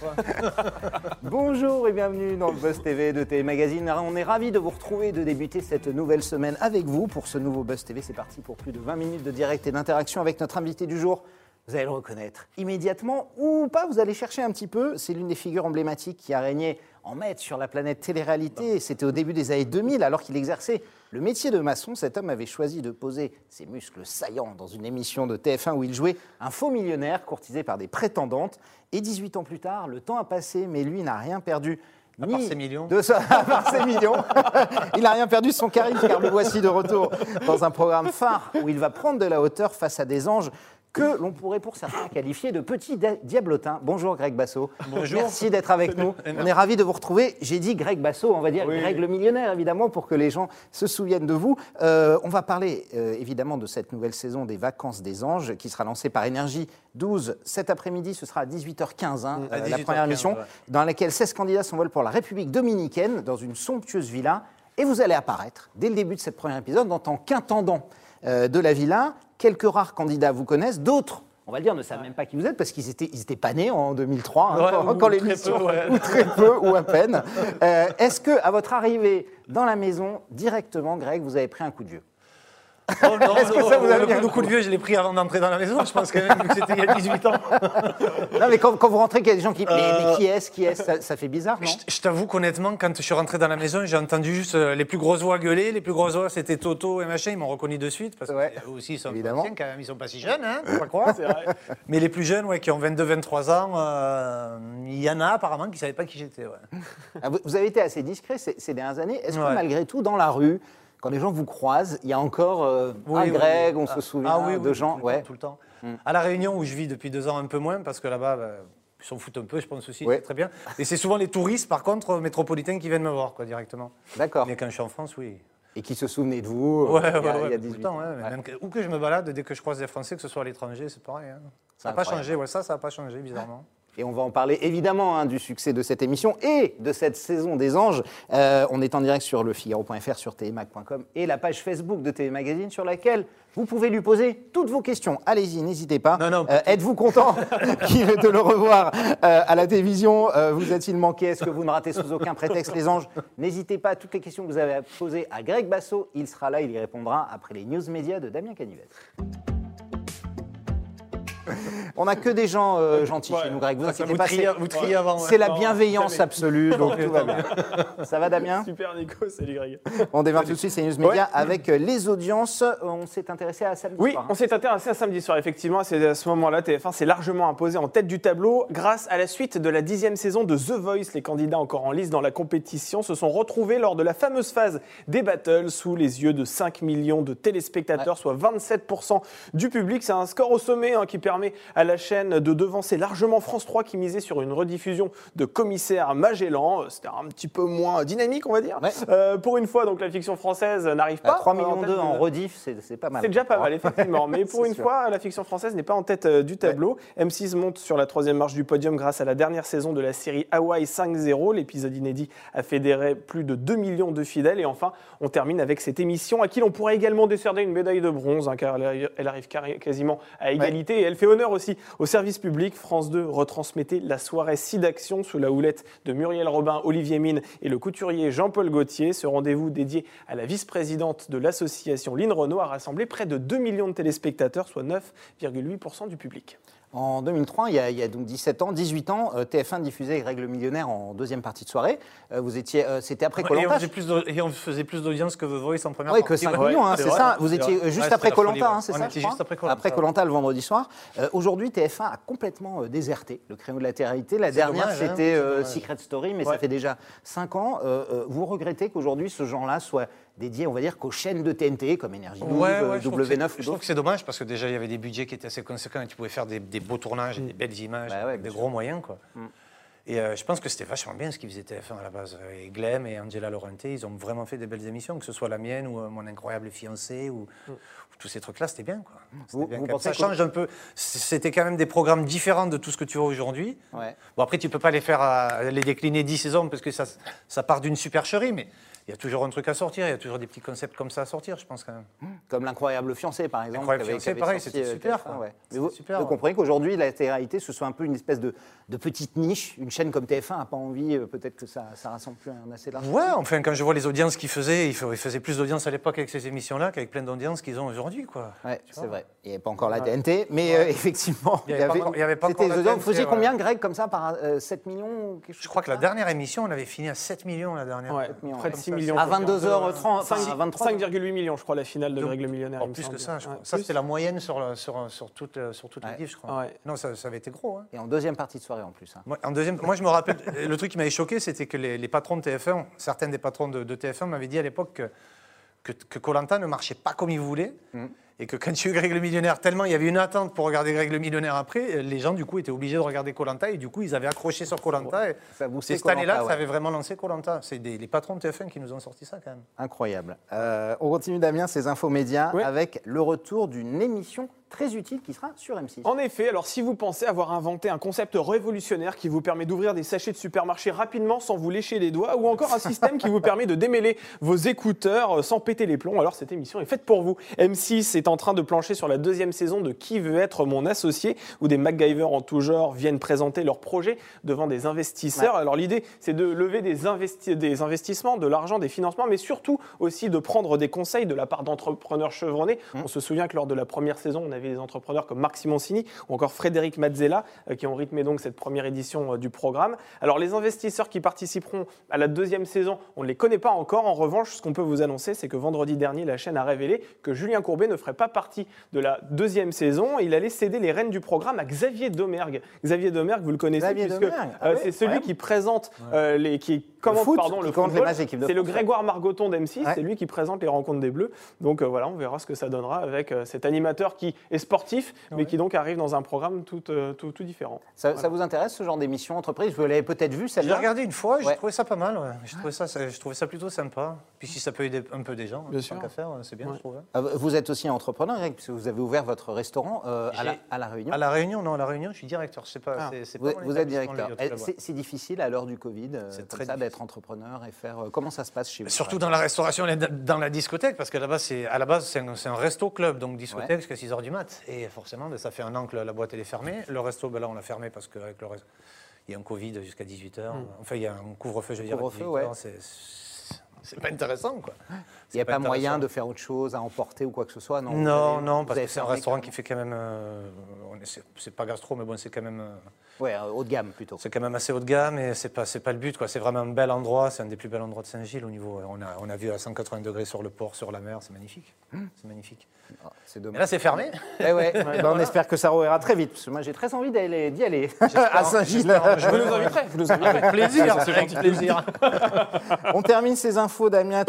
Bonjour et bienvenue dans le Buzz TV de TV Magazine. On est ravis de vous retrouver et de débuter cette nouvelle semaine avec vous pour ce nouveau Buzz TV. C'est parti pour plus de 20 minutes de direct et d'interaction avec notre invité du jour. Vous allez le reconnaître immédiatement ou pas, vous allez chercher un petit peu. C'est l'une des figures emblématiques qui a régné en maître sur la planète télé-réalité. C'était au début des années 2000, alors qu'il exerçait le métier de maçon. Cet homme avait choisi de poser ses muscles saillants dans une émission de TF1 où il jouait un faux millionnaire courtisé par des prétendantes. Et 18 ans plus tard, le temps a passé, mais lui n'a rien perdu. À part ses millions. De ça, à part ses millions. il n'a rien perdu de son charisme, car le voici de retour dans un programme phare où il va prendre de la hauteur face à des anges que l'on pourrait pour certains qualifier de petits dia- diablotins. Bonjour Greg Basso. Bonjour. Merci d'être avec nous. On est ravis de vous retrouver. J'ai dit Greg Basso, on va dire Oui. Greg le millionnaire évidemment pour que les gens se souviennent de vous. Euh, on va parler euh, évidemment de cette nouvelle saison des vacances des anges qui sera lancée par Énergie 12 cet après-midi. Ce sera à 18h15 hein, À euh, la 18h15, première émission ouais. dans laquelle 16 candidats s'envolent pour la République dominicaine dans une somptueuse villa. Et vous allez apparaître dès le début de cette première épisode en tant qu'intendant de la villa. Quelques rares candidats vous connaissent, d'autres. On va le dire, ne savent même pas qui vous êtes parce qu'ils étaient, ils étaient pas nés en 2003, hein, Ouais, quand, ou quand très l'émission, ouais. ou très peu, ou à peine. Euh, Est-ce que, à votre arrivée dans la maison, directement, Greg, vous avez pris un coup de vieux? Oh non, Est-ce que ça vous a le, coup- de vieux, je l'ai pris avant d'entrer dans la maison. Je pense quand même que c'était il y a 18 ans. Non, mais quand, quand vous rentrez, qu'il y a des gens qui. Mais, mais Euh, qui est-ce Qui est-ce? Ça, ça fait bizarre, non? Je, je t'avoue qu'honnêtement, quand je suis rentré dans la maison, j'ai entendu juste euh, les plus grosses voix gueuler. Les plus grosses voix, c'était Toto et machin. Ils m'ont reconnu de suite. Parce Ouais. que eux aussi, ils sont Évidemment. anciens quand même. Ils sont pas si jeunes, hein, faut pas croire. Mais les plus jeunes, ouais, qui ont 22-23 ans, euh, il y en a apparemment qui ne savaient pas qui j'étais. Ouais. Ah, vous- Vous avez été assez discret ces, ces dernières années. Est-ce que Ouais. malgré tout, dans la rue, quand les gens vous croisent, il y a encore euh, Oui, un oui, Greg, oui. on Ah, se souvient ah de gens tout le ouais. temps, tout le temps. À La Réunion, où je vis depuis deux ans, un peu moins, parce que là-bas, bah, ils s'en foutent un peu, je pense aussi, c'est très bien. Et c'est souvent les touristes, par contre, métropolitains qui viennent me voir, quoi, directement. D'accord. Mais quand je suis en France, oui. Et qui se souvenaient de vous euh, Ouais, il y a, ouais, il y a ouais, tout 18 le temps, ans. Ouais. même que- où que je me balade, dès que je croise des Français, que ce soit à l'étranger, c'est pareil. hein. Ça n'a pas changé, ouais, ça, ça n'a pas changé, bizarrement. Et on va en parler évidemment hein, du succès de cette émission et de cette saison des anges. Euh, on est en direct sur le Figaro.fr, sur tvmac.com et la page Facebook de TV Magazine sur laquelle vous pouvez lui poser toutes vos questions. Allez-y, n'hésitez pas. Non, non, Euh, Êtes-vous content qu'il- de le revoir euh, à la télévision? Vous a-t-il manqué? Est-ce que vous ne ratez sous aucun prétexte les anges? N'hésitez pas, toutes les questions que vous avez à poser à Greg Basso, il sera là, il y répondra après les news médias de Damien Canivette. On n'a que des gens euh, gentils chez nous, Greg. Vous inquiétez pas. triez- c'est- vous triez avant. C'est la bienveillance absolue, donc tout va bien. Ça va, Damien? Super Nico, salut Greg. On démarre tout de suite, c'est News Média avec euh, les audiences. On s'est intéressé à samedi Oui, soir, hein. on s'est intéressé à samedi soir, effectivement. C'est à ce moment-là, TF1 s'est largement imposé en tête du tableau grâce à la suite de la dixième saison de The Voice. Les candidats encore en lice dans la compétition se sont retrouvés lors de la fameuse phase des battles sous les yeux de 5 millions de téléspectateurs, soit 27% du public. C'est un score au sommet hein, qui permet à la chaîne de devancer largement France 3 qui misait sur une rediffusion de Commissaire Magellan. C'était un petit peu moins dynamique, on va dire. Ouais. Euh, pour une fois, donc la fiction française n'arrive À pas. 3 euh, millions tête 2 de- en rediff, c'est pas mal. c'est déjà pas mal, effectivement. Mais pour une sûr. fois, la fiction française n'est pas en tête euh, du tableau. M6 monte sur la troisième marche du podium grâce à la dernière saison de la série Hawaii 5-0. L'épisode inédit a fédéré plus de 2 millions de fidèles. Et enfin, on termine avec cette émission à qui l'on pourrait également décerner une médaille de bronze, hein, car elle arrive quasiment à égalité. Et elle fait honneur aussi au service public. France 2 retransmettait la soirée SIDAction sous la houlette de Muriel Robin, Olivier Mine et le couturier Jean-Paul Gaultier. Ce rendez-vous dédié à la vice-présidente de l'association Lynn Renault a rassemblé près de 2 millions de téléspectateurs, soit 9,8% du public. En 2003, il y, a, il y a donc 17 ans, 18 ans, euh, TF1 diffusait Règle millionnaire en deuxième partie de soirée. Euh, Vous étiez, euh, c'était après Colanta. et on faisait plus d'audience que The Voice en première Oui, que partie. 5 ouais. millions, hein, c'est ça. Vous étiez vrai. juste Ouais, après Colanta, hein, c'est ça était juste après Koh-Lanta. Après Colanta le vendredi soir. Euh, Aujourd'hui, TF1 a complètement déserté le créneau de la télé-réalité. La dernière, hein, c'était euh. Secret Story, mais ça fait déjà 5 ans. Euh, vous regrettez qu'aujourd'hui, ce genre-là soit dédié, on va dire, qu'aux chaînes de TNT comme Énergie 12, Ouais, euh, ouais, je trouve que c'est- W9 ou Je trouve que c'est dommage parce que déjà il y avait des budgets qui étaient assez conséquents et tu pouvais faire des, des beaux tournages, et des belles images, Bah ouais, des gros moyens quoi. Et euh, je pense que c'était vachement bien ce qu'ils faisaient TF1 à la base. Et Glem et Angela Laurenti, ils ont vraiment fait des belles émissions, que ce soit la mienne ou euh, Mon incroyable fiancé ou, ou tous ces trucs-là, c'était bien quoi. Vous- bien vous Ça change un peu. C'était quand même des programmes différents de tout ce que tu vois aujourd'hui. Ouais. Bon après tu peux pas les faire à- les décliner 10 saisons parce que ça, ça part d'une supercherie, mais il y a toujours un truc à sortir, il y a toujours des petits concepts comme ça à sortir, je pense quand même. Comme l'incroyable fiancé, par exemple. Incroyable qui avait- fiancé, pareil, c'était euh, super, TF1, quoi. ouais. Mais vous, super, vous ouais. comprenez qu'aujourd'hui, la télé-réalité, ce soit un peu une espèce de, de petite niche. Une chaîne comme TF1 n'a pas envie, euh, peut-être que ça, ça rassemble plus un assez large. Ouais, enfin, quand je vois les audiences qu'ils faisaient, ils fa- ils faisaient plus d'audience à l'époque avec ces émissions-là qu'avec plein d'audiences qu'ils ont aujourd'hui, quoi. Ouais, c'est vrai. Il n'y avait pas encore la TNT, mais euh, effectivement, Il y avait pas encore- il y avait pas c'était encore la les audiences. Vous TNT, faisiez ouais. combien, Greg, comme ça, par euh, 7 millions ou quelque chose Je crois que la dernière émission, on avait fini à 7 millions la dernière. Ouais, millions, près de comme 6 millions. À 22h30, enfin, à 23 5,8 millions, je crois, la finale de Donc, Greg le Millionnaire. Il plus que ça, je crois. Ça, c'était la moyenne sur, le- sur, sur toute, euh, sur toute Ouais. je crois. Ouais. Non, ça, ça avait été gros. hein. Et en deuxième partie de soirée en plus. hein. Moi, en deuxième, moi, je me rappelle, le truc qui m'avait choqué, c'était que les, les patrons de TF1, certains des patrons de, de TF1 m'avaient dit à l'époque que que Koh-Lanta ne marchait pas comme ils voulaient. Mm. Et que quand il y a eu Greg le Millionnaire, tellement il y avait une attente pour regarder Greg le Millionnaire après, les gens du coup étaient obligés de regarder Koh-Lanta et du coup ils avaient accroché sur et Ça boostait C'est cette année-là ouais. ça avait vraiment lancé Koh-Lanta. C'est les patrons de TF1 qui nous ont sorti ça quand même. Incroyable. Euh, on continue, Damien, ces infos médias Ouais. avec le retour d'une émission très utile qui sera sur M6. En effet, alors si vous pensez avoir inventé un concept révolutionnaire qui vous permet d'ouvrir des sachets de supermarché rapidement sans vous lécher les doigts, ou encore un système qui vous permet de démêler vos écouteurs euh, sans péter les plombs, alors cette émission est faite pour vous. M6 est en train de plancher sur la deuxième saison de Qui veut être mon associé, où des MacGyver en tout genre viennent présenter leurs projets devant des investisseurs. Alors l'idée, c'est de lever des, investi- des investissements, de l'argent, des financements, mais surtout aussi de prendre des conseils de la part d'entrepreneurs chevronnés. On se souvient que lors de la première saison, on avait des entrepreneurs comme Marc Simoncini ou encore Frédéric Mazzella euh, qui ont rythmé donc cette première édition euh, du programme. Alors les investisseurs qui participeront à la deuxième saison, on ne les connaît pas encore. En revanche, ce qu'on peut vous annoncer, c'est que vendredi dernier, la chaîne a révélé que Julien Courbet ne ferait pas partie de la deuxième saison. Il allait céder les rênes du programme à Xavier Domergue. Xavier Domergue, vous le connaissez Xavier puisque ah euh, ouais, c'est celui ouais. qui présente euh, les qui commente foot, pardon le football. C'est le. Grégoire Margoton d'M6, Ouais. c'est lui qui présente les rencontres des Bleus. Donc euh, voilà, on verra ce que ça donnera avec euh, cet animateur qui est sportif, mais qui donc arrive dans un programme tout, euh, tout, tout différent. Ça, ça vous intéresse ce genre d'émission entreprise? Vous l'avez peut-être vu J'ai celle-là regardé une fois, j'ai Ouais. trouvé ça pas mal. ouais. J'ai trouvé ça, ça- je trouvais ça plutôt sympa. Puis si ça peut aider un peu des gens, Bien sûr. qu'à faire, c'est bien, Ouais. je trouve. hein. Euh, Vous êtes aussi entrepreneur, Greg, puisque vous avez ouvert votre restaurant euh, à, la, J'ai- à La Réunion. À la Réunion, non, à la Réunion, je suis directeur. Je sais pas, Ah. c'est- c'est Vous, pas vous êtes directeur. Eh, Club, C'est c'est difficile à l'heure du Covid euh, C'est très ça d'être entrepreneur et faire. euh, comment ça se passe chez vous Surtout dans la restauration et dans la discothèque, parce qu'à la base, c'est à la base, c'est un, c'est un resto-club, donc discothèque jusqu'à 6h du Et forcément, ben, ça fait un an que la, boîte elle est fermée. Le resto, ben, là, on l'a fermé parce qu'avec le reste, il y a un Covid jusqu'à 18h. Enfin, il y a un couvre-feu, je veux dire, Couvre-feu, 18h. ouais. C'est- pas intéressant, quoi. Il n'y a pas, moyen de faire autre chose, à emporter ou quoi que ce soit Non, Non, avez- non, parce que c'est un restaurant qui fait quand même. euh, c'est- pas gastro, mais bon, c'est quand même. euh, Ouais, haut de gamme plutôt. C'est quand même assez haut de gamme et c'est pas c'est pas le but quoi. C'est vraiment un bel endroit. C'est un des plus bels endroits de Saint-Gilles au niveau. On a on a vu à 180 degrés sur le port, sur la mer. C'est magnifique. C'est magnifique. Ah, c'est Mais dommage. là c'est fermé. Eh ouais, ben, on espère que ça rouvrira très vite, parce que moi j'ai très envie d'y aller à Saint-Gilles. Je vous nous inviterai. Vous nous inviterez. Avec plaisir, c'est gentil plaisir. On termine ces infos, Damien.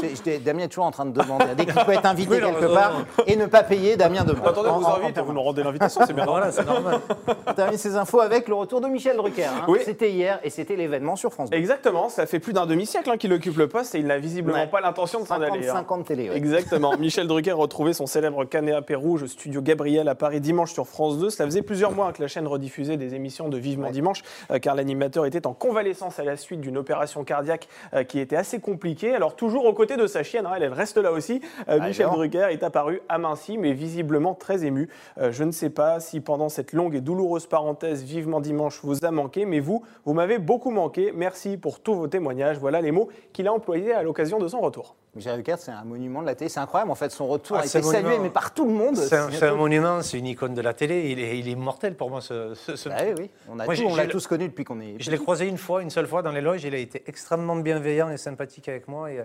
Damien est toujours en train de demander. Dès qu'il peut être invité Oui, non, quelque non, part non. et ne pas payer, Damien demande. Attendez, on vous en- invite, en- vous nous rendez l'invitation, c'est bien. voilà, c'est normal. On termine ces infos avec le retour de Michel Drucker. hein. Oui. C'était hier et c'était l'événement sur France 2. Exactement, ça fait plus d'un demi-siècle hein, qu'il occupe le poste et il n'a visiblement Ouais. pas l'intention de s'en 50, aller. hein. 50 télé. ouais. Exactement. Michel Drucker a retrouvé son célèbre canapé rouge au studio Gabriel à Paris dimanche sur France 2. Cela faisait plusieurs mois que la chaîne rediffusait des émissions de Vivement Ouais. Dimanche, euh, car l'animateur était en convalescence à la suite d'une opération cardiaque euh, qui était assez compliquée. Alors toujours aux côtés de sa chienne, hein, elle, elle reste là aussi. Euh, Ah, Michel évidemment. Drucker est apparu aminci, mais visiblement très ému. Euh, je ne sais pas si pendant cette longue et douloureuse parenthèse Vivement Dimanche vous a manqué, mais vous, vous m'avez beaucoup manqué. Merci pour tous vos témoignages. Voilà les mots qu'il a employés à l'occasion de son retour. Michel Drucker, c'est un monument de la télé. C'est incroyable, en fait, son retour Ah, a été salué mais par tout le monde. C'est un, monument, c'est une icône de la télé. Il est, il est immortel pour moi. Ce, ce- ce- Ah oui, oui. On l'a tous connu depuis qu'on est. Je l'ai croisé une fois, une seule fois dans les loges. Il a été extrêmement bienveillant et sympathique avec moi. Et, euh,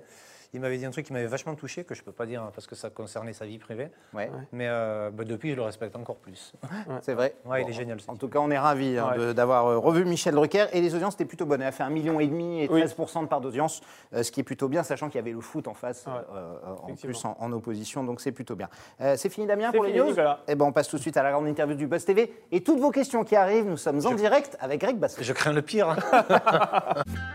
il m'avait dit un truc qui m'avait vachement touché, que je ne peux pas dire hein, parce que ça concernait sa vie privée. Ouais, Mais euh, bah, depuis, je le respecte encore plus. c'est vrai. Ouais, il est génial, ce En tout cas, on est ravis hein, Ouais. d'avoir euh, revu Michel Drucker. Et les audiences étaient plutôt bonnes. Elle a fait un million et demi et Oui. 13% de part d'audience, euh, ce qui est plutôt bien, sachant qu'il y avait le foot en face, Ouais. euh, en plus en, en opposition. Donc c'est plutôt bien. Euh, c'est fini, Damien, pour les news Nicolas. Eh ben, on passe tout de suite à la grande interview du Buzz TV. Et toutes vos questions qui arrivent, nous sommes en direct avec Greg Basset. Je crains le pire.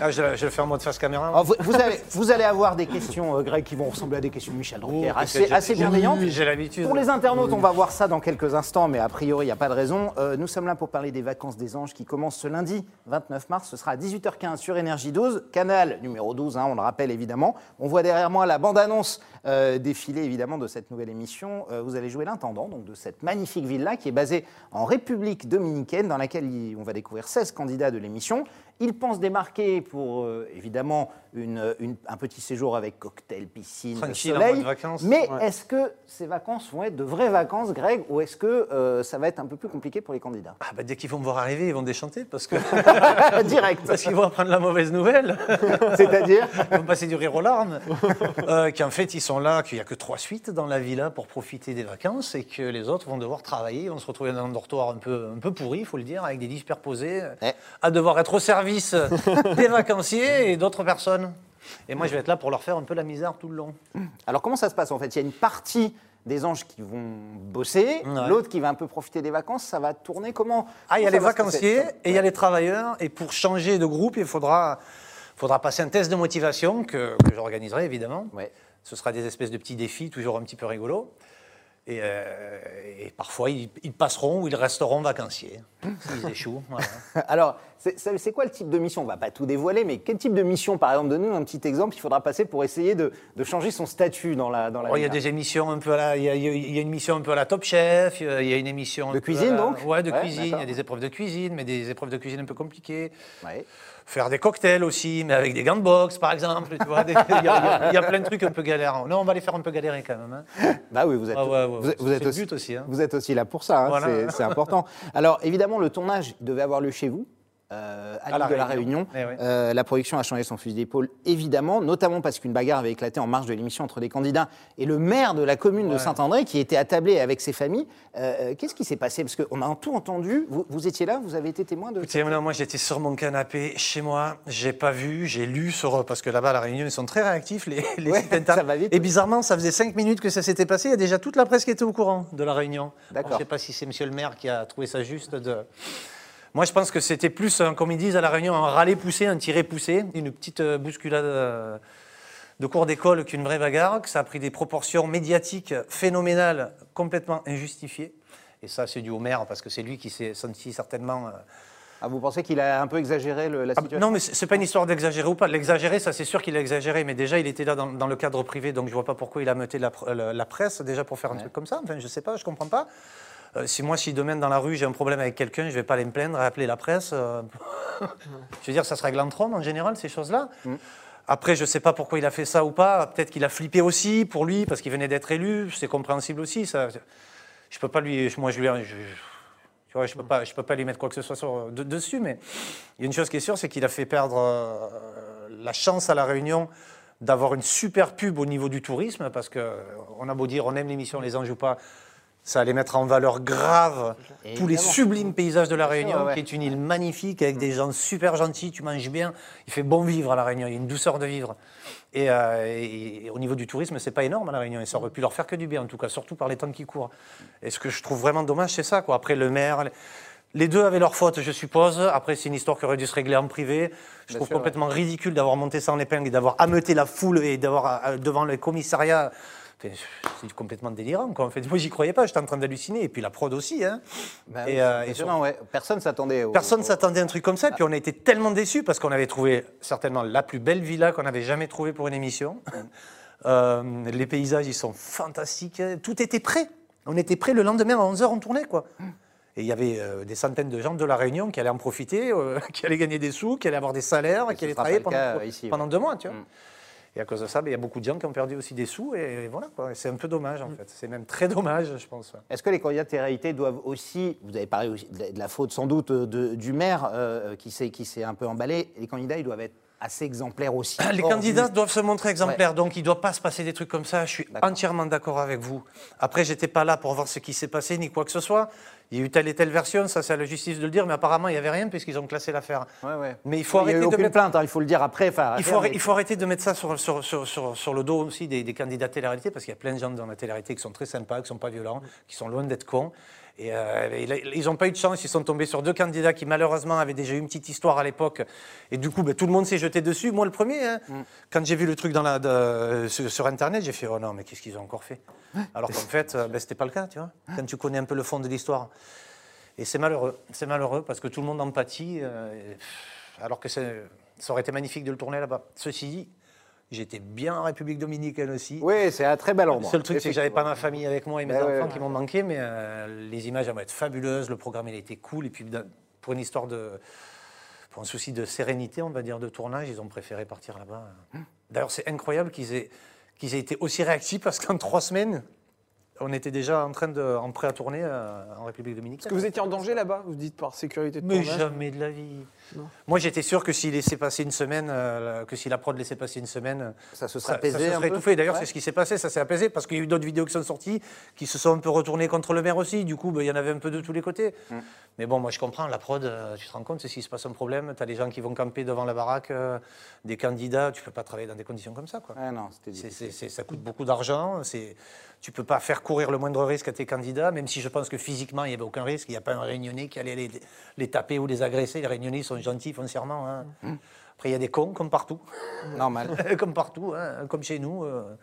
Ah, je, je le fais en mode face caméra. Alors, vous, vous allez, vous allez avoir des questions, euh, Greg, qui vont ressembler à des questions de Michel Drucker, Oh, assez, peut-être. assez bienveillantes. J'ai l'habitude. Pour les internautes, on va voir ça dans quelques instants, mais a priori, il n'y a pas de raison. Euh, nous sommes là pour parler des vacances des anges qui commencent ce lundi 29 mars. Ce sera à 18h15 sur Énergie 12, canal numéro 12, hein, on le rappelle évidemment. On voit derrière moi la bande-annonce euh, défilée évidemment de cette nouvelle émission. Euh, vous allez jouer l'intendant donc de cette magnifique villa qui est basée en République dominicaine, dans laquelle il- on va découvrir 16 candidats de l'émission. Ils pensent démarquer pour euh, évidemment une- une- un petit séjour avec cocktail, piscine, Tranquille, soleil. vacances. Mais Ouais. est-ce que ces vacances vont être de vraies vacances, Greg, ou est-ce que euh, ça va être un peu plus compliqué pour les candidats? Ah, bah, dès qu'ils vont me voir arriver, ils vont déchanter parce que Direct. parce qu'ils vont apprendre la mauvaise nouvelle. C'est-à-dire? Ils vont passer du rire aux larmes. Euh, Qu'en fait, ils sont là, qu'il n'y a que trois suites dans la villa pour profiter des vacances et que les autres vont devoir travailler, ils vont se retrouver dans un dortoir un peu, un peu pourri, il faut le dire, avec des euh, Ouais. à devoir être au service des vacanciers et d'autres personnes. Et moi, je vais être là pour leur faire un peu la misère tout le long. Alors comment ça se passe en fait? Il y a une partie des anges qui vont bosser, Ouais. l'autre qui va un peu profiter des vacances. Ça va tourner comment Ah, il y a les vacanciers et il y a les travailleurs. Et pour changer de groupe, il faudra, faudra passer un test de motivation que, que j'organiserai évidemment. Ouais. Ce sera des espèces de petits défis, toujours un petit peu rigolos. Et, euh, et parfois, ils, ils passeront ou ils resteront vacanciers. S'ils échouent. voilà. Alors, c'est- quoi le type de mission? On va pas tout dévoiler, mais quel type de mission, par exemple, donne-nous un petit exemple qu'il faudra passer pour essayer de, de changer son statut dans la dans la Oh, il y a des émissions un peu à la, il y a, il y une mission un peu à la Top Chef, il y a- une émission De cuisine, la- donc? Ouais, de Ouais, cuisine. Il y a des épreuves de cuisine, mais des épreuves de cuisine un peu compliquées. Ouais. Faire des cocktails aussi, mais avec des gants de boxe, par exemple. tu vois, des- Il y, y y a plein de trucs un peu galères. Non, on va les faire un peu galérer quand même. hein. Bah oui, vous êtes, Ah ouais, ouais, vous êtes- vous aussi, hein. vous êtes aussi là pour ça, hein, Voilà. c'est important. Alors évidemment, le tournage devait avoir lieu chez vous, euh, à, À La de la Réunion. Réunion. Eh oui. Euh, la production a changé son fusil d'épaule, évidemment, notamment parce qu'une bagarre avait éclaté en marge de l'émission entre les candidats et le maire de la commune de. Saint-André, qui était attablé avec ses familles. Euh, Qu'est-ce qui s'est passé? Parce qu'on a tout entendu. Vous, vous étiez là, vous avez été témoin de. Écoutez, moi, moi, j'étais sur mon canapé chez moi, j'ai pas vu, j'ai lu sur parce que là-bas à la Réunion ils sont très réactifs les, les Ouais, sites internet. ça va vite. Et bizarrement, ça faisait cinq minutes que ça s'était passé. Il y a déjà toute la presse qui était au courant de la Réunion. D'accord. Je sais pas si c'est Monsieur le Maire qui a trouvé ça juste de. Moi, je pense que c'était plus, comme ils disent à la Réunion, un râler poussé, un tiré poussé, une petite euh, bousculade euh, de cours d'école qu'une vraie bagarre, que ça a pris des proportions médiatiques phénoménales, complètement injustifiées. Et ça, c'est dû au maire, parce que c'est lui qui s'est senti certainement. euh, Ah, vous pensez qu'il a un peu exagéré le- la ah, situation non, mais c'est pas une histoire d'exagérer ou pas. L'exagérer, ça c'est sûr qu'il a exagéré, mais déjà il était là dans, dans le cadre privé, donc je vois pas pourquoi il a meuté la, pr- la- la presse déjà pour faire un truc comme ça. Enfin, je sais pas, je comprends pas. Euh, si moi, si demain dans la rue j'ai un problème avec quelqu'un, je vais pas aller me plaindre appeler la presse. euh, je veux dire, ça se règle entre hommes en général, ces choses-là. Après, je sais pas pourquoi il a fait ça ou pas. Peut-être qu'il a flippé aussi pour lui parce qu'il venait d'être élu. C'est compréhensible aussi. Ça, je peux pas lui, moi je lui, je- tu vois, je peux pas, je peux pas lui mettre quoi que ce soit sur- de- dessus, mais il y a une chose qui est sûre, c'est qu'il a fait perdre euh, la chance à la Réunion d'avoir une super pub au niveau du tourisme, parce que euh, on a beau dire on aime l'émission Les Anges ou pas, ça allait mettre en valeur grave tous les sublimes paysages de la sûr, Réunion, ouais. qui est une île magnifique avec des gens super gentils, tu manges bien, il fait bon vivre à la Réunion, il y a une douceur de vivre. Et, euh, et- et au niveau du tourisme, c'est pas énorme à la Réunion, et ça aurait pu leur faire que du bien, en tout cas, surtout par les temps qui courent. Et ce que je trouve vraiment dommage, c'est ça. Quoi. Après, le maire, les- deux avaient leur faute, je suppose. Après, c'est une histoire qui aurait dû se régler en privé. Je trouve sûr, complètement ridicule d'avoir monté ça en épingle et d'avoir ameuté la foule et d'avoir euh, devant le commissariat. C'est complètement délirant. Quoi. En fait, moi, j'y croyais pas. J'étais en train d'halluciner. Et puis la prod aussi. Hein. Bah Et, oui, euh, et ouais. Personne s'attendait. au- Personne s'attendait à un truc comme ça. Puis on a été tellement déçus parce qu'on avait trouvé certainement la plus belle villa qu'on avait jamais trouvée pour une émission. Euh, les paysages, ils sont fantastiques. Tout était prêt. On était prêt le lendemain à 11h, on tournait. Quoi. Et il y et il y avait euh, des centaines de gens de la Réunion qui allaient en profiter, euh, qui allaient gagner des sous, qui allaient avoir des salaires, Et qui allaient travailler pendant, cas, ici, pendant ouais. deux mois. Tu vois. Mm. Et à cause de ça, ben, il y a beaucoup de gens qui ont perdu aussi des sous. Et, voilà, c'est un peu dommage, Mm. en fait. C'est même très dommage, je pense. Est-ce que les candidats de télé-réalité doivent aussi, vous avez parlé de la, faute sans doute de- du maire euh, qui s'est un peu emballé, les candidats ils doivent être assez exemplaires aussi. Les Or, candidats doivent se montrer exemplaires, donc il ne doit pas se passer des trucs comme ça. Je suis entièrement d'accord avec vous. Après, j'étais pas là pour voir ce qui s'est passé ni quoi que ce soit. Il y a eu telle et telle version, ça c'est à la justice de le dire, mais apparemment il n'y avait rien puisqu'ils ont classé l'affaire. Ouais, ouais. Mais il faut Il n'y a arrêter eu de aucune mettre plainte, hein, il faut le dire après. enfin, il faut, mais- il faut arrêter de mettre ça sur, sur, sur, sur, sur le dos aussi des, des candidats télé-réalité, parce qu'il y a plein de gens dans la télé-réalité qui sont très sympas, qui ne sont pas violents, qui sont loin d'être cons. Et, euh, ils n'ont pas eu de chance, ils sont tombés sur deux candidats qui malheureusement avaient déjà eu une petite histoire à l'époque. Et du coup, ben, tout le monde s'est jeté dessus. Moi, le premier, hein, quand j'ai vu le truc dans la, de- sur, sur Internet, j'ai fait Oh non, mais qu'est-ce qu'ils ont encore fait? Alors qu'en fait, euh, ben, ce n'était pas le cas, tu vois, quand tu connais un peu le fond de l'histoire. Et c'est malheureux, c'est malheureux parce que tout le monde en pâtit, euh, alors que ça aurait été magnifique de le tourner là-bas. Ceci dit, j'étais bien en République dominicaine aussi. Oui, c'est un très bel Le endroit. seul truc, c'est que j'avais pas ma famille avec moi et mes Ben enfants ouais. qui m'ont manqué, mais euh, les images elles vont être fabuleuses, le programme il était cool, et puis pour une histoire de. Pour un souci de sérénité, on va dire, de tournage, ils ont préféré partir là-bas. D'ailleurs, c'est incroyable qu'ils aient, qu'ils aient été aussi réactifs parce qu'en trois semaines, on était déjà en train de, en prêt à tourner euh, en République dominicaine. Est-ce que vous étiez en danger là-bas Vous dites par sécurité de Mais tournage jamais de la vie. Non. Moi, j'étais sûr que s'il laissait passer une semaine, euh, que si la prod laissait passer une semaine, Ça se ça, serait apaisé ça se serait étouffé. D'ailleurs, Ouais. c'est ce qui s'est passé, ça s'est apaisé parce qu'il y a eu d'autres vidéos qui sont sorties, qui se sont un peu retournées contre le maire aussi. Du coup, ben, il y en avait un peu de tous les côtés. Mm. Mais bon, moi, je comprends, la prod, euh, tu te rends compte, c'est s'il se passe un problème, tu as des gens qui vont camper devant la baraque, euh, des candidats, tu peux pas travailler dans des conditions comme ça. Quoi. Ouais, non, c'était C'est- difficile. c'est- c'est- ça coûte beaucoup d'argent. c'est- Tu peux pas faire courir le moindre risque à tes candidats, même si je pense que physiquement, il n'y avait aucun risque. Il n'y a pas un réunionnais qui allait les, les taper ou les agresser. Les réunionnais ils sont gentils foncièrement. hein. Mmh. Après, il y a des cons, comme partout. Normal. comme partout, hein, comme chez nous. euh,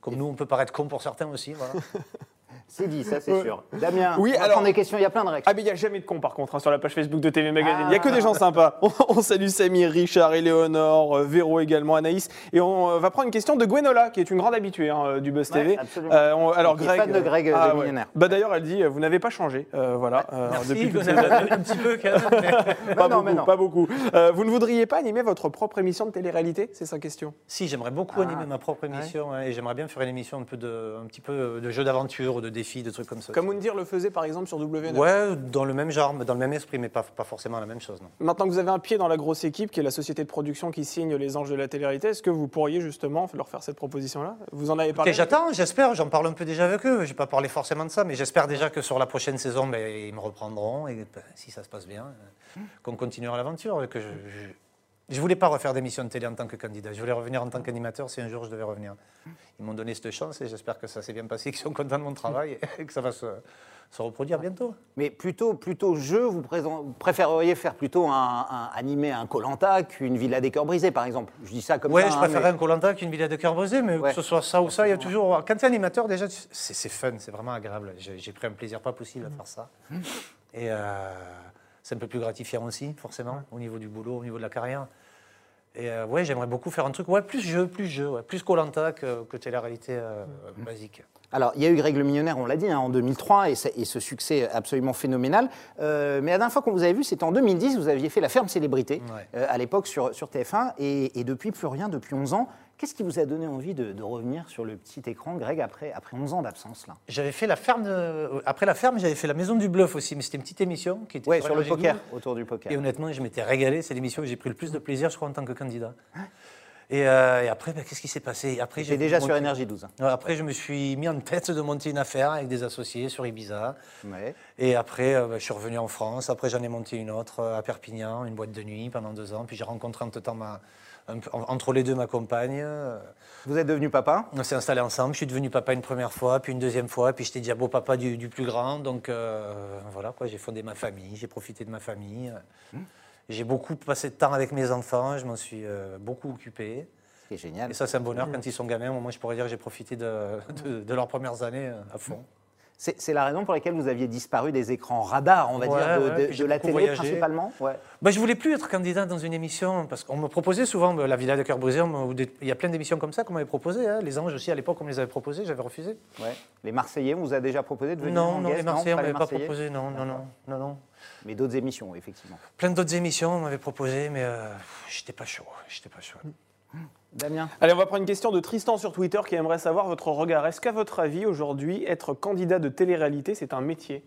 comme nous, on peut paraître con pour certains aussi. Voilà. C'est dit, ça c'est sûr. Damien, Oui, on va alors- prendre des questions, il y a plein de réactions. Ah mais il n'y a jamais de cons par contre hein, sur la page Facebook de TV Magazine. Il n'y a que Ah. des gens sympas. On, on salue Samir, Richard, Éléonore, euh, Véro également, Anaïs. Et on euh, va prendre une question de Gwenola, qui est une grande habituée hein, euh, du Buzz Ouais, TV. absolument. on- alors Greg, fan de Greg, euh, ah, ouais. millionnaire. Bah, D'ailleurs, elle dit, euh, vous n'avez pas changé. euh, voilà, euh, Merci, depuis toutes on ces a- années. un petit peu quand même. Pas non, mais beaucoup, non. pas beaucoup. Euh, vous ne voudriez pas animer votre propre émission de télé-réalité? C'est sa question. Si, j'aimerais beaucoup Ah. animer ma propre émission hein, et j'aimerais bien faire une émission un, peu de, un petit peu de jeu d'aventure ou de défis, de trucs comme ça. Comme le faisait par exemple sur W9. Ouais, dans le même genre, dans le même esprit, mais pas, pas forcément la même chose. Non. Maintenant que vous avez un pied dans la grosse équipe, qui est la société de production qui signe les anges de la télé-réalité, est-ce que vous pourriez justement leur faire cette proposition-là? Vous en avez parlé? j'attends, j'espère, j'en parle un peu déjà avec eux. Je vais pas parler forcément de ça, mais j'espère déjà que sur la prochaine saison, ben, ils me reprendront et ben, si ça se passe bien, euh, qu'on continuera l'aventure. et Que je, je, je voulais pas refaire d'émission de télé en tant que candidat. Je voulais revenir en tant qu'animateur si un jour je devais revenir. Ils m'ont donné cette chance et j'espère que ça s'est bien passé, qu'ils sont contents de mon travail et que ça va se, se reproduire bientôt. Mais plutôt, plutôt jeu, vous, préféreriez faire plutôt un, un- animer un Colanta qu'une villa des cœurs brisés, par exemple? Je dis ça comme Ouais, ça. je hein, préférerais mais- un Colanta qu'une villa de cœur brisé, mais Ouais. que ce soit ça ou ça, il y a toujours. Quand tu es animateur, déjà, c'est fun, c'est vraiment agréable. J'ai j'ai pris un plaisir pas possible à faire ça. Et euh, c'est un peu plus gratifiant aussi, forcément, au niveau du boulot, au niveau de la carrière. Et euh, ouais, j'aimerais beaucoup faire un truc, ouais, plus jeu, plus jeu, ouais, plus Colanta que, que télé-réalité euh, basique. Alors, il y a eu Greg le Millionnaire, on l'a dit, hein, en 2003, et, ça- et ce succès absolument phénoménal. Euh, mais la dernière fois qu'on vous avait vu, c'était en 2010, vous aviez fait La Ferme Célébrité, Ouais. euh, à l'époque sur, sur TF1, et, et depuis, plus rien, depuis 11 ans. Qu'est-ce qui vous a donné envie de, de revenir sur le petit écran, Greg, après, après 11 ans d'absence là? J'avais fait la ferme, de- après la ferme, j'avais fait la maison du bluff aussi, mais c'était une petite émission qui était Ouais, sur le poker, autour du poker. Et honnêtement, je m'étais régalé. C'est l'émission où j'ai pris le plus de plaisir, je crois, en tant que candidat. Et, euh, et après, ben, qu'est-ce qui s'est passé? Après, J'étais déjà sur Énergie 12. Ouais, Après, je me suis mis en tête de monter une affaire avec des associés sur Ibiza. Ouais. Et après, euh, ben, je suis revenu en France. Après, j'en ai monté une autre euh, à Perpignan, une boîte de nuit pendant deux ans. Puis j'ai rencontré entre-temps ma- un entre les deux ma compagne. Vous êtes devenu papa? On s'est installés ensemble. Je suis devenu papa une première fois, puis une deuxième fois, puis j'étais déjà beau papa du, du plus grand. Donc euh, voilà, quoi, j'ai fondé ma famille, j'ai profité de ma famille. J'ai beaucoup passé de temps avec mes enfants, je m'en suis euh, beaucoup occupé. Ce qui est génial. Et ça, c'est un bonheur quand ils sont gamins. Moi, je pourrais dire que j'ai profité de, de- de leurs premières années euh, à fond. C'est la raison pour laquelle vous aviez disparu des écrans radars, on va Ouais, dire, de, ouais, de- la télé voyagé. principalement ouais. Bah, je voulais plus être candidat dans une émission parce qu'on me proposait souvent bah, la Villa de Cœur Brisé. Il y a plein d'émissions comme ça qu'on m'avait proposé. hein. Les Anges aussi, à l'époque, on me les avait proposés, j'avais refusé. Les Marseillais, on vous a déjà proposé de venir Non, en non, guest, les Marseillais, on pas m'avait pas proposé. Non, non, non, non, non. Mais d'autres émissions, effectivement. Plein d'autres émissions, on m'avait proposé, mais euh, j'étais pas chaud. J'étais pas chaud. Damien Allez, on va prendre une question de Tristan sur Twitter qui aimerait savoir votre regard. Est-ce qu'à votre avis, aujourd'hui, être candidat de télé-réalité, c'est un métier?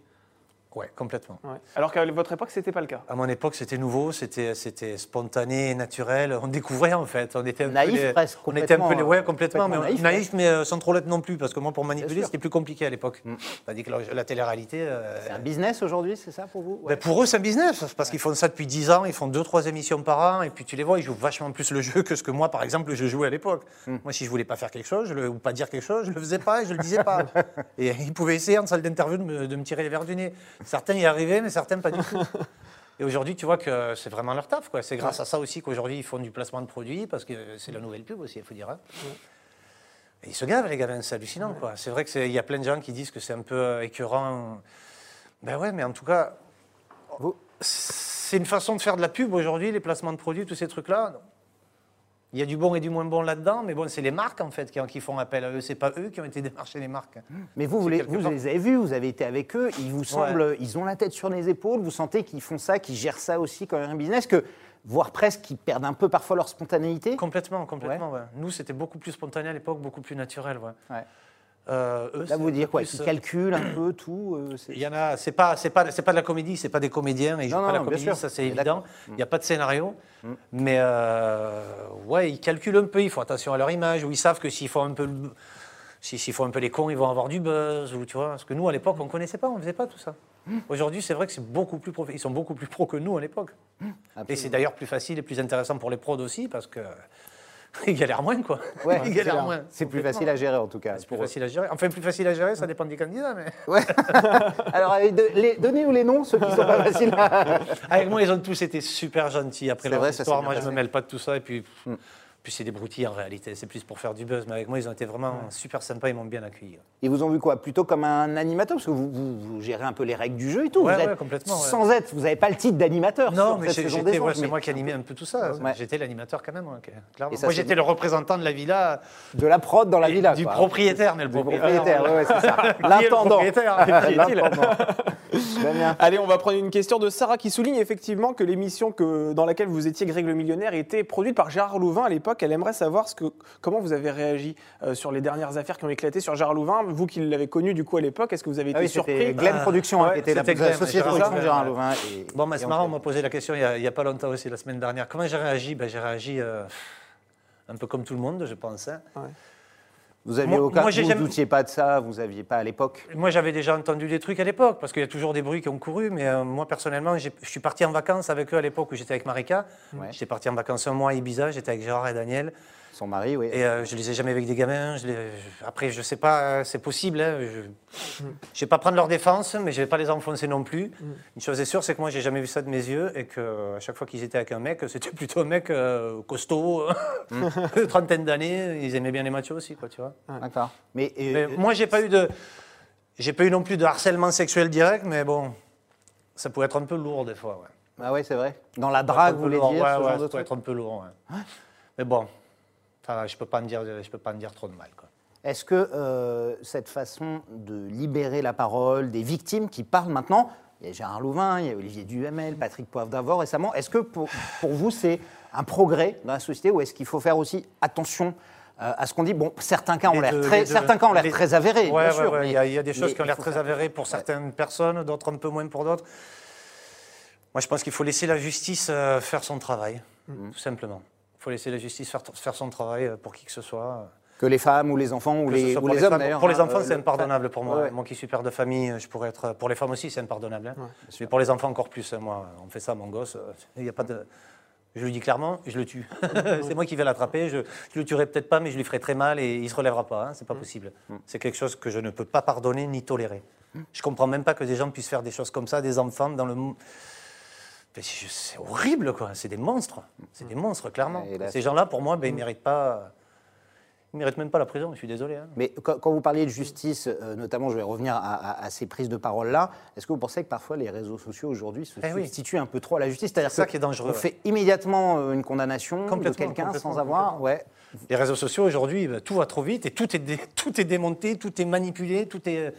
Ouais, complètement. Ouais. Alors qu'à votre époque, c'était pas le cas. À mon époque, c'était nouveau, c'était c'était spontané, naturel. On découvrait en fait. On était un Naïf, peu les- presque, On était un peu les, complètement, ouais, euh, complètement, mais naïf, naïf, mais euh, sans trop l'être non plus, parce que moi, pour manipuler, c'était plus compliqué à l'époque. Mm. Tandis que la, la télé-réalité. euh, C'est un business aujourd'hui, c'est ça pour vous? Ouais. ben, pour eux, c'est un business, parce qu'ils font ça depuis 10 ans, ils font 2-3 émissions par an, et puis tu les vois, ils jouent vachement plus le jeu que ce que moi, par exemple, je jouais à l'époque. Moi, si je voulais pas faire quelque chose, je le- ou pas dire quelque chose, je le faisais pas et je le disais pas. et ils pouvaient essayer en salle d'interview de me, de me tirer les verres du nez. Certains y arrivaient, mais certains pas du tout. Et aujourd'hui, tu vois que c'est vraiment leur taf. quoi. C'est grâce à ça aussi qu'aujourd'hui, ils font du placement de produits, parce que c'est la nouvelle pub aussi, il faut dire. hein. Et ils se gavent, les gamins, c'est hallucinant. quoi. C'est vrai qu'il y a plein de gens qui disent que c'est un peu euh, écœurant. Ben ouais, mais en tout cas, c'est une façon de faire de la pub aujourd'hui, les placements de produits, tous ces trucs-là. Il y a du bon et du moins bon là-dedans, mais bon, c'est les marques en fait qui, qui font appel à eux. C'est pas eux qui ont été démarcher les marques. Mais vous, vous, les, vous avez vus, vous avez été avec eux, ils vous semblent, ils ont la tête sur les épaules, vous sentez qu'ils font ça, qu'ils gèrent ça aussi comme un business, que, voire presque qu'ils perdent un peu parfois leur spontanéité Complètement, complètement. ouais. Nous, c'était beaucoup plus spontané à l'époque, beaucoup plus naturel. Ouais. Euh, eux, Là, vous dire quoi plus, Qu'ils euh, calculent un peu tout euh, Il y en a, c'est pas, c'est pas, c'est pas de la comédie, c'est pas des comédiens, ils jouent Non, pas non, la comédie, sûr. ça c'est évident. Il n'y a pas de scénario, mais euh, ouais, ils calculent un peu, ils font attention à leur image, ou ils savent que s'ils font un peu, s'ils font un peu les cons, ils vont avoir du buzz, ou tu vois. Parce que nous à l'époque, on connaissait pas, on faisait pas tout ça. Aujourd'hui, c'est vrai que c'est beaucoup plus, prof- ils sont beaucoup plus pros que nous à l'époque. Et c'est d'ailleurs plus facile et plus intéressant pour les prods aussi, parce que ils galèrent moins, quoi. Ouais, ils c'est galèrent moins. C'est plus facile à gérer en tout cas. C'est plus facile à gérer. Enfin, plus facile à gérer, ça dépend des candidats, mais. Ouais. Alors, de- les, donnez ou les noms, ceux qui sont pas faciles à... Avec moi, ils ont tous été super gentils après leur vrai, histoire. Moi, je me mêle pas de tout ça. Et puis, puis c'est des broutilles en réalité. C'est plus pour faire du buzz. Mais avec moi, ils ont été vraiment super sympas. Ils m'ont bien accueilli. Ils vous ont vu quoi? Plutôt comme un animateur? Parce que vous, vous- vous gérez un peu les règles du jeu et tout. Ouais, vous êtes- ouais, complètement, ouais. Sans être, vous n'avez pas le titre d'animateur Non, mais c'est mais moi qui animais un peu tout ça. Ouais. J'étais l'animateur quand même, clairement. Ça, moi, j'étais le représentant de la villa. De la prod dans la villa. du quoi. propriétaire, mais le propriétaire. L'intendant. Allez, on va prendre une question de Sarah qui souligne effectivement que l'émission que, dans laquelle vous étiez Greg le Millionnaire était produite par Gérard Louvain à l'époque. Elle aimerait savoir ce que, comment vous avez réagi euh, sur les dernières affaires qui ont éclaté sur Gérard Louvain. Vous qui l'avez connu du coup à l'époque, est-ce que vous avez Ah été oui, c'était surpris? Glenn Ah, Productions hein, ouais, qui était la, société de Gérard production de Gérard Louvain. Et- Bon, bah, c'est on marrant, on m'a posé la question il n'y a pas longtemps aussi, la semaine dernière. Comment j'ai réagi? Ben, J'ai réagi euh, un peu comme tout le monde, je pense. hein. Vous aviez aucun, moi, vous jamais- doutiez pas de ça, vous aviez pas à l'époque. Moi, j'avais déjà entendu des trucs à l'époque, parce qu'il y a toujours des bruits qui ont couru, mais euh, moi, personnellement, je suis parti en vacances avec eux à l'époque où j'étais avec Marika. Ouais. J'étais parti en vacances un mois à Ibiza, j'étais avec Gérard et Daniel, Son mari, oui. et euh, je les ai jamais avec des gamins. Je les- je- Après, je sais pas, euh, c'est possible, hein, je ne vais pas prendre leur défense, mais je vais pas les enfoncer non plus. Une chose est sûre, c'est que moi, j'ai jamais vu ça de mes yeux, et que à chaque fois qu'ils étaient avec un mec, c'était plutôt un mec euh, costaud, trentaine d'années, ils aimaient bien les machos aussi, quoi, tu vois. D'accord. Mais, euh, Mais moi, j'ai pas eu de, j'ai pas eu non plus de harcèlement sexuel direct, mais bon, ça pouvait être un peu lourd des fois. Ouais. ah ouais, c'est vrai. Dans la drague, vous voulez dire, ouais, ce ouais, genre ça de truc être un peu lourd. ouais. Mais bon, ça, je peux pas en dire, je peux pas en dire trop de mal. Quoi. Est-ce que euh, cette façon de libérer la parole des victimes qui parlent maintenant, il y a Gérard Louvain, il y a Olivier Duhamel, Patrick Poivre d'Avor récemment, est-ce que pour, pour vous c'est un progrès dans la société ou est-ce qu'il faut faire aussi attention euh, à ce qu'on dit? Bon, certains cas ont l'air très, les deux. certains cas ont l'air Les- très avérés, Ouais, bien ouais, sûr. ouais, mais- Il y, a- il y a des choses qui ont l'air très avérées pour certaines personnes, d'autres un peu moins pour d'autres. Moi, je pense qu'il faut laisser la justice euh, faire son travail, Mhm. tout simplement. Faut laisser la justice faire, faire son travail euh, pour qui que ce soit. Que les femmes ou les enfants ou les, soit ou pour les les hommes d'ailleurs. Pour les hein, enfants, euh, c'est le- impardonnable pour moi. Ouais. Moi qui suis père de famille, je pourrais être. Pour les femmes aussi, c'est impardonnable. hein. Mais pour les enfants encore plus. hein, Moi, on fait ça, à mon gosse. euh, Il n'y a pas de. Je lui dis clairement, je le tue. c'est moi qui vais l'attraper. Je, je le tuerai peut-être pas, mais je lui ferai très mal et il se relèvera pas. hein, C'est pas possible. C'est quelque chose que je ne peux pas pardonner ni tolérer. Je comprends même pas que des gens puissent faire des choses comme ça, des enfants dans le. Mais C'est horrible, quoi. C'est des monstres. C'est des monstres, clairement. Là, Ces gens-là, pour moi, ben, ils méritent pas. Ils méritent même pas la prison. Je suis désolé. hein. Mais quand, quand vous parliez de justice, euh, notamment, je vais revenir à, à- à ces prises de parole-là, est-ce que vous pensez que parfois les réseaux sociaux aujourd'hui se Eh oui. substituent un peu trop à la justice? C'est-à-dire C'est ça que qui est dangereux, On fait immédiatement euh, une condamnation de quelqu'un sans avoir. Ouais. Les réseaux sociaux aujourd'hui, ben, tout va trop vite et tout est, dé- tout est démonté, tout est manipulé, tout est,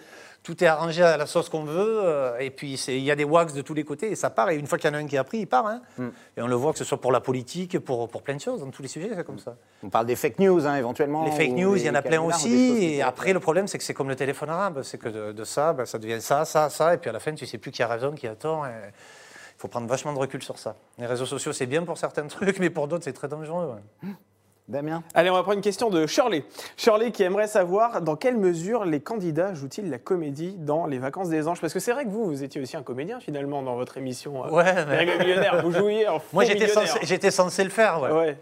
tout est arrangé à la sauce qu'on veut, euh, et puis il y a des wax de tous les côtés, et ça part, et une fois qu'il y en a un qui a pris, il part. hein. Mm. Et on le voit que ce soit pour la politique, pour, pour plein de choses, dans tous les sujets, c'est comme ça. On parle des fake news, hein, éventuellement. Les fake news, il y en a plein aussi, et après le problème c'est que c'est comme le téléphone arabe, c'est que de, de ça, ben, ça devient ça, ça, ça, et puis à la fin tu sais plus qui a raison, qui a tort. et Il faut prendre vachement de recul sur ça. Les réseaux sociaux c'est bien pour certains trucs, mais pour d'autres c'est très dangereux. ouais. Damien Allez, on va prendre une question de Shirley. Shirley qui aimerait savoir dans quelle mesure les candidats jouent-ils la comédie dans les vacances des anges? Parce que c'est vrai que vous, vous étiez aussi un comédien finalement dans votre émission. euh, Ouais, mais- millionnaires, vous jouiez en Moi j'étais censé, j'étais censé le faire. Ouais. Ouais.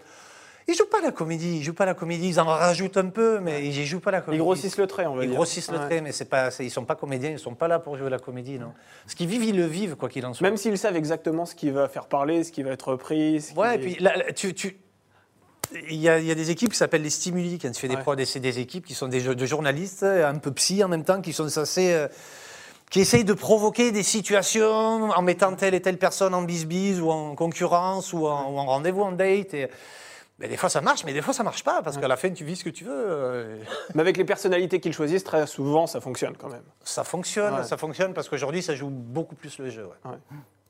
Ils jouent pas la comédie, ils jouent pas la comédie, ils en rajoutent un peu, mais ils jouent pas la Ils comédie. grossissent le trait, on va Ils dire. grossissent le Ouais. trait, mais c'est pas, c'est- ils sont pas comédiens, ils sont pas là pour jouer la comédie, non. Ce qu'ils vivent, ils le vivent, quoi qu'il en soit. Même s'ils savent exactement ce qui va faire parler, ce qui va être repris. qui- Ouais, et puis là, là, tu, tu- il y, a, il y a des équipes qui s'appellent les stimuli quand tu fais des Ouais. prods, et c'est des équipes qui sont des, de journalistes, un peu psy en même temps, qui sont censés, euh, qui essayent de provoquer des situations en mettant telle et telle personne en bis-bis ou en concurrence ou en, ou en rendez-vous, en date. Et, ben, des fois ça marche, mais des fois ça marche pas parce qu'à la fin tu vis ce que tu veux. euh, Mais avec les personnalités qu'ils choisissent, très souvent, ça fonctionne quand même. Ça fonctionne, Ouais. ça fonctionne parce qu'aujourd'hui ça joue beaucoup plus le jeu. ouais.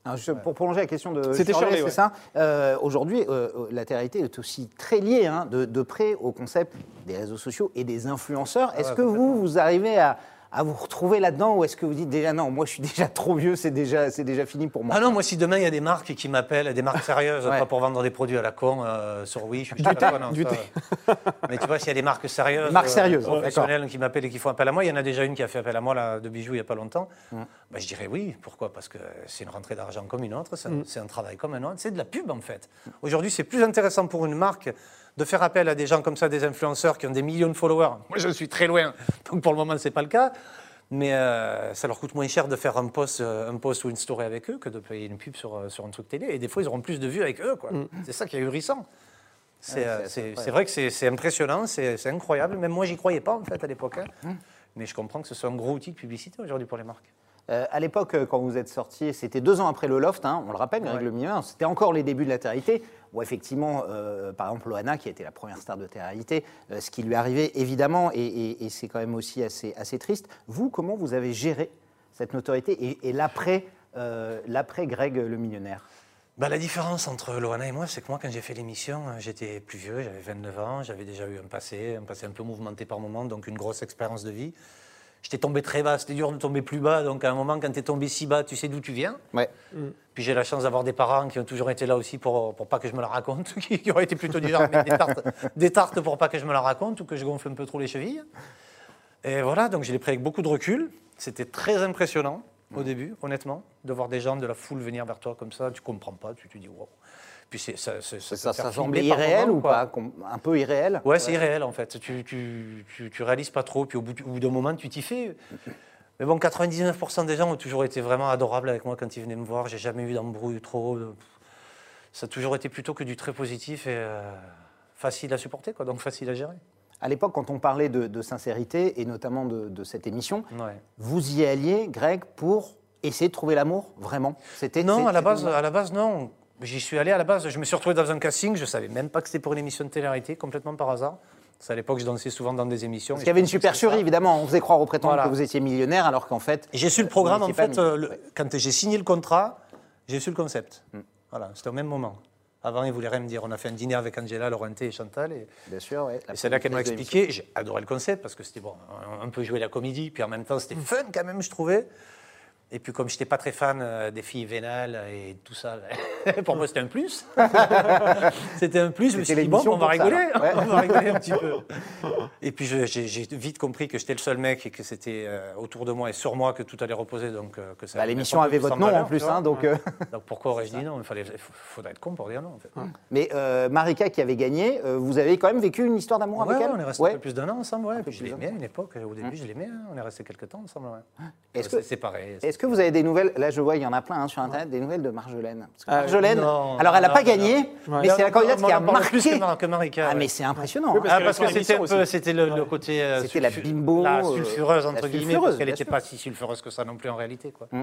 Alors, je- Pour prolonger la question de C'était Shirley, Shirley, c'est ouais. ça. Euh, Aujourd'hui, euh, la télé est aussi très liée hein, de, de près au concept des réseaux sociaux et des influenceurs. Est-ce ouais, que vous, vous arrivez à, à vous retrouver là-dedans ou est-ce que vous dites déjà non, moi je suis déjà trop vieux, c'est déjà, c'est déjà fini pour moi? Ah non, moi si demain il y a des marques qui m'appellent, des marques sérieuses, Ouais. pas pour vendre des produits à la con euh, sur Wish, je Du thé, non, du ça, thé. euh, Mais tu vois, s'il y a des marques sérieuses, Marques sérieuses, professionnelles qui m'appellent et qui font appel à moi, il y en a déjà une qui a fait appel à moi là, de bijoux il n'y a pas longtemps. Bah, je dirais oui, pourquoi? Parce que c'est une rentrée d'argent comme une autre, c'est un, c'est un travail comme un autre, c'est de la pub en fait. Aujourd'hui, c'est plus intéressant pour une marque de faire appel à des gens comme ça, des influenceurs qui ont des millions de followers. Moi, je suis très loin, donc pour le moment, ce n'est pas le cas. Mais euh, ça leur coûte moins cher de faire un post, euh, un post ou une story avec eux que de payer une pub sur, euh, sur un truc télé. Et des fois, ils auront plus de vues avec eux. quoi. C'est ça qui est ahurissant. C'est Ouais, euh, vrai que c'est impressionnant, c'est incroyable. Même moi, j'y croyais pas en fait à l'époque. hein. Mais je comprends que ce soit un gros outil de publicité aujourd'hui pour les marques. Euh, à l'époque, euh, quand vous êtes sorti, c'était deux ans après le Loft, hein, on le rappelle, Ouais. Greg Le Miller, c'était encore les débuts de la télé où effectivement, euh, par exemple, Loana, qui a été la première star de télé euh, ce qui lui arrivait évidemment, et, et- et c'est quand même aussi assez, assez triste. Vous, comment vous avez géré cette notoriété et, et l'après, l'après Greg le millionnaire? Bah, la différence entre Loana et moi, c'est que moi, quand j'ai fait l'émission, j'étais plus vieux, j'avais 29 ans, j'avais déjà eu un passé, un passé un peu mouvementé par moments, donc une grosse expérience de vie. J'étais tombé très bas, c'était dur de tomber plus bas, donc à un moment, quand tu es tombé si bas, tu sais d'où tu viens. Ouais. Puis j'ai la chance d'avoir des parents qui ont toujours été là aussi pour, pour pas que je me la raconte, qui, qui auraient été plutôt du genre des tartes, des tartes pour pas que je me la raconte ou que je gonfle un peu trop les chevilles. Et voilà, donc je l'ai pris avec beaucoup de recul. C'était très impressionnant au début, honnêtement, de voir des gens de la foule venir vers toi comme ça. Tu comprends pas, tu te dis wow. Puis ça, ça, par irréel moment, ou pas Un peu irréel? Ouais, c'est irréel en fait. Tu, tu, tu, tu réalises pas trop, puis au bout, du- au bout d'un moment, tu t'y fais. Mais bon, 99% des gens ont toujours été vraiment adorables avec moi quand ils venaient me voir. J'ai jamais eu d'embrouille trop. Ça a toujours été plutôt que du très positif et euh, facile à supporter, quoi, donc facile à gérer. À l'époque, quand on parlait de, de sincérité, et notamment de, de cette émission, Ouais. vous y alliez, Greg, pour essayer de trouver l'amour, vraiment? C'était Non, à la, base, à la base, non. J'y suis allé à la base. Je me suis retrouvé dans un casting. Je savais même pas que c'était pour une émission de télé-réalité, complètement par hasard. C'est à l'époque, je dansais souvent dans des émissions. Parce qu'il y avait une que supercherie, évidemment. On faisait croire aux prétendants Voilà. que vous étiez millionnaire, alors qu'en fait. J'ai su le programme, en fait, euh, quand j'ai signé le contrat, j'ai su le concept. Mm. Voilà, c'était au même moment. Avant, ils voulaient rien me dire. On a fait un dîner avec Angela, Laurenté et Chantal. Et, Bien sûr, ouais. et c'est là qu'elle m'a expliqué. J'ai adoré le concept parce que c'était bon, un peu jouer la comédie, puis en même temps, c'était fun quand même, je trouvais. Et puis, comme je n'étais pas très fan euh, des filles vénales et tout ça, pour moi, c'était un plus. c'était un plus. Je me suis dit, bon, on va ça, rigoler. Ouais. on va rigoler un petit peu. Et puis, j'ai vite compris que j'étais le seul mec et que c'était euh, autour de moi et sur moi que tout allait reposer. Donc, euh, que ça Bah, L'émission avait votre nom en plus, hein, donc. euh, Donc, pourquoi aurais-je dit non? Il fallait, faudrait être con pour dire non, en fait. Mais euh, Marika qui avait gagné, euh, vous avez quand même vécu une histoire d'amour Ouais, avec elle on est resté Ouais. un peu plus d'un an ensemble, ouais. Puis je l'aimais à une époque. Au début, je l'aimais. hein. On est resté quelques temps ensemble, ouais. C'est séparés. Est-ce que vous avez des nouvelles? Là, je vois, il y en a plein hein, sur Internet, des nouvelles de Marjolaine. Parce que Ah, Marjolaine, non, alors elle n'a pas non, gagné, non. mais c'est la candidate qui a parle plus marqué. que, Mar- que Marika. Ah, mais c'est impressionnant. Oui, hein. parce Ah, que c'était le, le côté. euh, C'était la bimbo, La euh, sulfureuse, la entre guillemets, sulfureuse, parce qu'elle n'était pas si sulfureuse que ça non plus en réalité, quoi. Mm.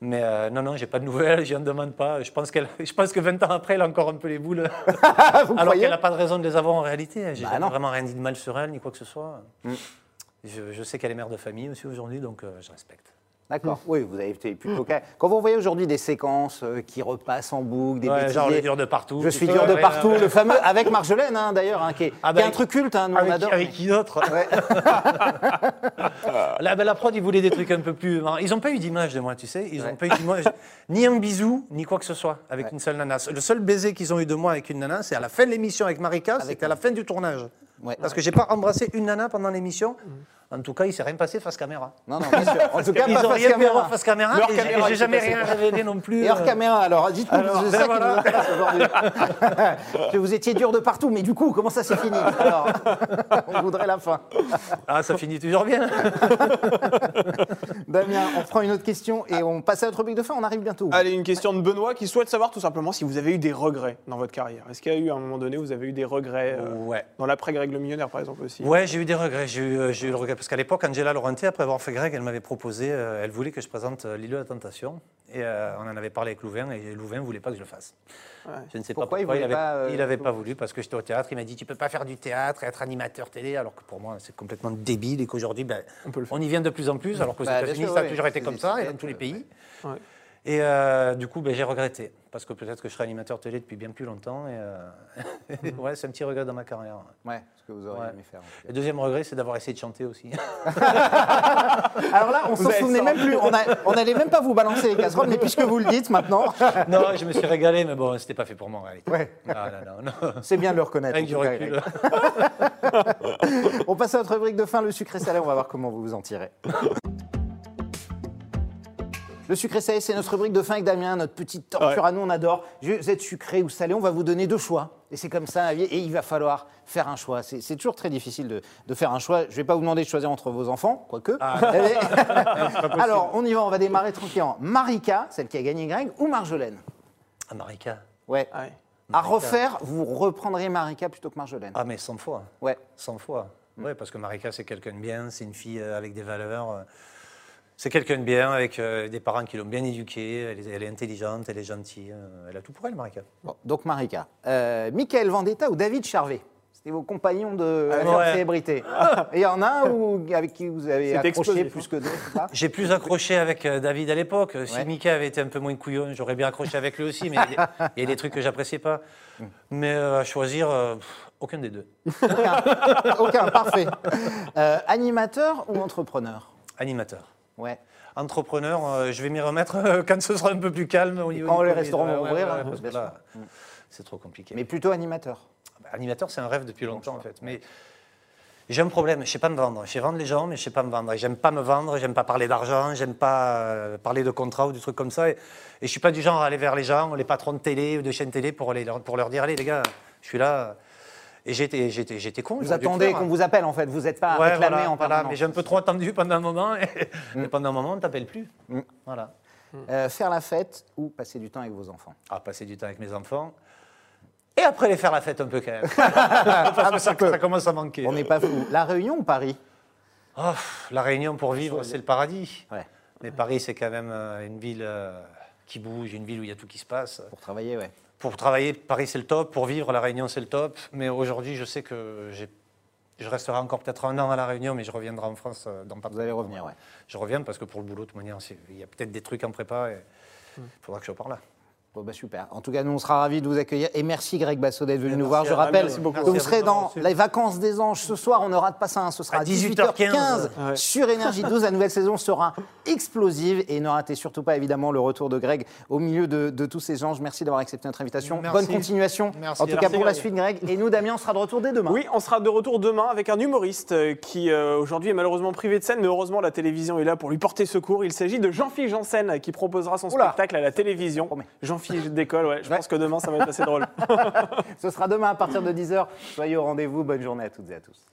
Mais euh, non, non, j'ai pas de nouvelles, je n'en demande pas. Je pense, qu'elle, je pense que 20 ans après, elle a encore un peu les boules. Alors qu'elle n'a pas de raison de les avoir en réalité. J'ai Bah vraiment rien dit de mal sur elle, ni quoi que ce soit. Je, je sais qu'elle est mère de famille aussi aujourd'hui, donc euh, je respecte. D'accord. Oui, vous avez été plutôt calme. Quand vous voyez aujourd'hui des séquences euh, qui repassent en boucle, des Ouais, genre le dur de partout. Je suis dur de partout, ouais. le fameux avec Marjolaine hein, d'ailleurs, hein, qui, est, Ah qui est ben, un truc culte, hein, nous on Avec, adore. avec qui d'autre Ouais. la, la prod, ils voulaient des trucs un peu plus. marrants. Ils n'ont pas eu d'image de moi, tu sais. Ils n'ont Ouais. pas eu d'image, ni un bisou, ni quoi que ce soit avec Ouais. une seule nana. Le seul baiser qu'ils ont eu de moi avec une nana, c'est à la fin de l'émission avec Marika, c'était à la fin du tournage. Ouais. Parce que j'ai pas embrassé une nana pendant l'émission. En tout cas, il s'est rien passé face caméra. Non, non, bien sûr. En tout cas, Ils pas ont face rien caméra. face caméra. J'ai- caméra, j'ai jamais rien révélé non plus. Et hors euh. caméra, alors dites-nous, Alors, c'est ben ça qui voilà. nous intéresse aujourd'hui. Que vous étiez dur de partout, mais du coup, comment ça s'est fini? Alors, on voudrait la fin. Ah, ça finit toujours bien. Damien, on prend une autre question et on passe à notre rubrique de fin, on arrive bientôt. Allez, une question de Benoît qui souhaite savoir tout simplement si vous avez eu des regrets dans votre carrière. Est-ce qu'il y a eu à un moment donné, vous avez eu des regrets euh, Ouais. dans l'après-Greg le millionnaire par exemple aussi? Ouais, j'ai eu des regrets. J'ai eu, euh, j'ai eu le regret parce qu'à l'époque, Angela Laurenti, après avoir fait Greg, elle m'avait proposé, euh, elle voulait que je présente euh, L'île de la Tentation. Et euh, on en avait parlé avec Louvain et Louvain ne voulait pas que je le fasse. Ouais. Je ne sais Pourquoi pas il pourquoi. voulait avait, pas, euh, il avait pas voulu parce que j'étais au théâtre. Il m'a dit Tu peux pas faire du théâtre et être animateur télé. Alors que pour moi, c'est complètement débile et qu'aujourd'hui, ben, On y vient de plus en plus. Alors qu'aux Bah, États-Unis, ça a ouais. toujours été comme ça et dans tous les pays. Ouais. Et euh, du coup, ben, j'ai regretté parce que peut-être que je serai animateur télé depuis bien plus longtemps. Et euh, ouais, c'est un petit regret dans ma carrière. Ouais, ce que vous auriez Ouais. aimé faire. en. Le deuxième regret, c'est d'avoir essayé de chanter aussi. Alors là, on s'en souvenait même plus. On n'allait même pas vous balancer les casseroles, mais puisque vous le dites maintenant, non, je me suis régalé, mais bon, c'était pas fait pour moi en réalité. Ouais. Non. c'est bien de le reconnaître. Avec du recul. On passe à notre rubrique de fin, le sucré salé. On va voir comment vous vous en tirez. Le sucré salé, c'est notre rubrique de fin avec Damien, notre petite torture Ouais. à nous, on adore. Vous êtes sucré ou salé, on va vous donner deux choix. Et c'est comme ça, et il va falloir faire un choix. C'est toujours très difficile de, de faire un choix. Je ne vais pas vous demander de choisir entre vos enfants, quoique. Ah. Eh, Alors, on y va, on va démarrer tranquillement. Marika, celle qui a gagné Greg, ou Marjolaine? Ah, Marika. Ouais. Ouais. À refaire, vous reprendriez Marika plutôt que Marjolaine. Ah, mais 100 fois. Ouais. 100 fois. Oui, parce que Marika, c'est quelqu'un de bien, c'est une fille euh, avec des valeurs. C'est quelqu'un de bien, avec euh, des parents qui l'ont bien éduquée. Elle est, elle est intelligente, elle est gentille. euh, Elle a tout pour elle, Marika. Bon, donc Marika. Euh, Michael Vendetta ou David Charvet? C'était vos compagnons de Ah, ouais. célébrité. Et il y en a un où, avec qui vous avez accroché explosif, plus hein. que d'autres J'ai plus accroché avec euh, David à l'époque. Si Ouais. Mika avait été un peu moins couillon, j'aurais bien accroché avec lui aussi, mais il y a des- il y a des trucs que j'appréciais pas. Mais euh, à choisir, euh, pff, aucun des deux. Aucun, Aucun, parfait. Euh, animateur ou entrepreneur? Animateur. Ouais. Entrepreneur, euh, je vais m'y remettre euh, quand ce sera un peu plus calme au niveau quand les restaurants vont Ouais, ouvrir, ouais, hein, ouais, bien là, c'est trop compliqué. Mais plutôt animateur. Bah, Animateur, c'est un rêve depuis longtemps en fait. Mais j'ai un problème, je sais pas me vendre. Je sais vendre les gens, mais je sais pas me vendre. J'aime pas me vendre, j'aime pas parler d'argent, j'aime pas euh, parler de contrat ou des trucs comme ça. Et, et je suis pas du genre à aller vers les gens, les patrons de télé ou de chaînes télé pour, les- pour leur dire allez les gars, je suis là. Et j'étais, j'étais, j'étais con. Vous attendez qu'on vous appelle en fait, vous n'êtes pas Ouais, réclamé voilà, en voilà, permanence. mais j'ai un peu trop attendu pendant un moment. Et, et pendant un moment, on ne t'appelle plus. Mm. Voilà. Euh, faire la fête ou passer du temps avec vos enfants? À passer du temps avec mes enfants. Et après les faire la fête un peu quand même. Parce que ça, ça commence à manquer. On n'est pas fou. La Réunion ou Paris? Oh, la Réunion pour vivre, c'est le paradis. Ouais. Mais Paris, c'est quand même euh, une ville euh, qui bouge, une ville où il y a tout qui se passe. Pour travailler, ouais. Pour travailler, Paris, c'est le top. Pour vivre, la Réunion, c'est le top. Mais aujourd'hui, je sais que je resterai encore peut-être un an à la Réunion, mais je reviendrai en France euh, dans pas Vous allez revenir, ouais. Je reviens parce que pour le boulot, de toute manière, il y a peut-être des trucs en prépa et il faudra que je sois par là. Bon, bah, super. En tout cas, nous, on sera ravis de vous accueillir. Et merci Greg Bassot d'être venu nous voir. Je rappelle merci beaucoup. que vous serez dans les vacances des anges ce soir. On ne rate pas ça. hein. Ce sera à À 18h15 18h15. Ouais. sur Énergie 12. La nouvelle saison sera explosive. Et ne ratez surtout pas, évidemment, le retour de Greg au milieu de, de tous ces anges. Merci d'avoir accepté notre invitation. Merci. Bonne continuation. Merci. En tout cas, pour la suite, Greg. Et nous, Damien, on sera de retour dès demain. Oui, on sera de retour demain avec un humoriste euh, qui euh, aujourd'hui est malheureusement privé de scène, mais heureusement la télévision est là pour lui porter secours. Il s'agit de Jean-Philippe Janssen qui proposera son Oula. spectacle à la télévision. Ouais. Je Ouais. pense que demain ça va être assez drôle. Ce sera demain à partir de 10h. Soyez au rendez-vous. Bonne journée à toutes et à tous.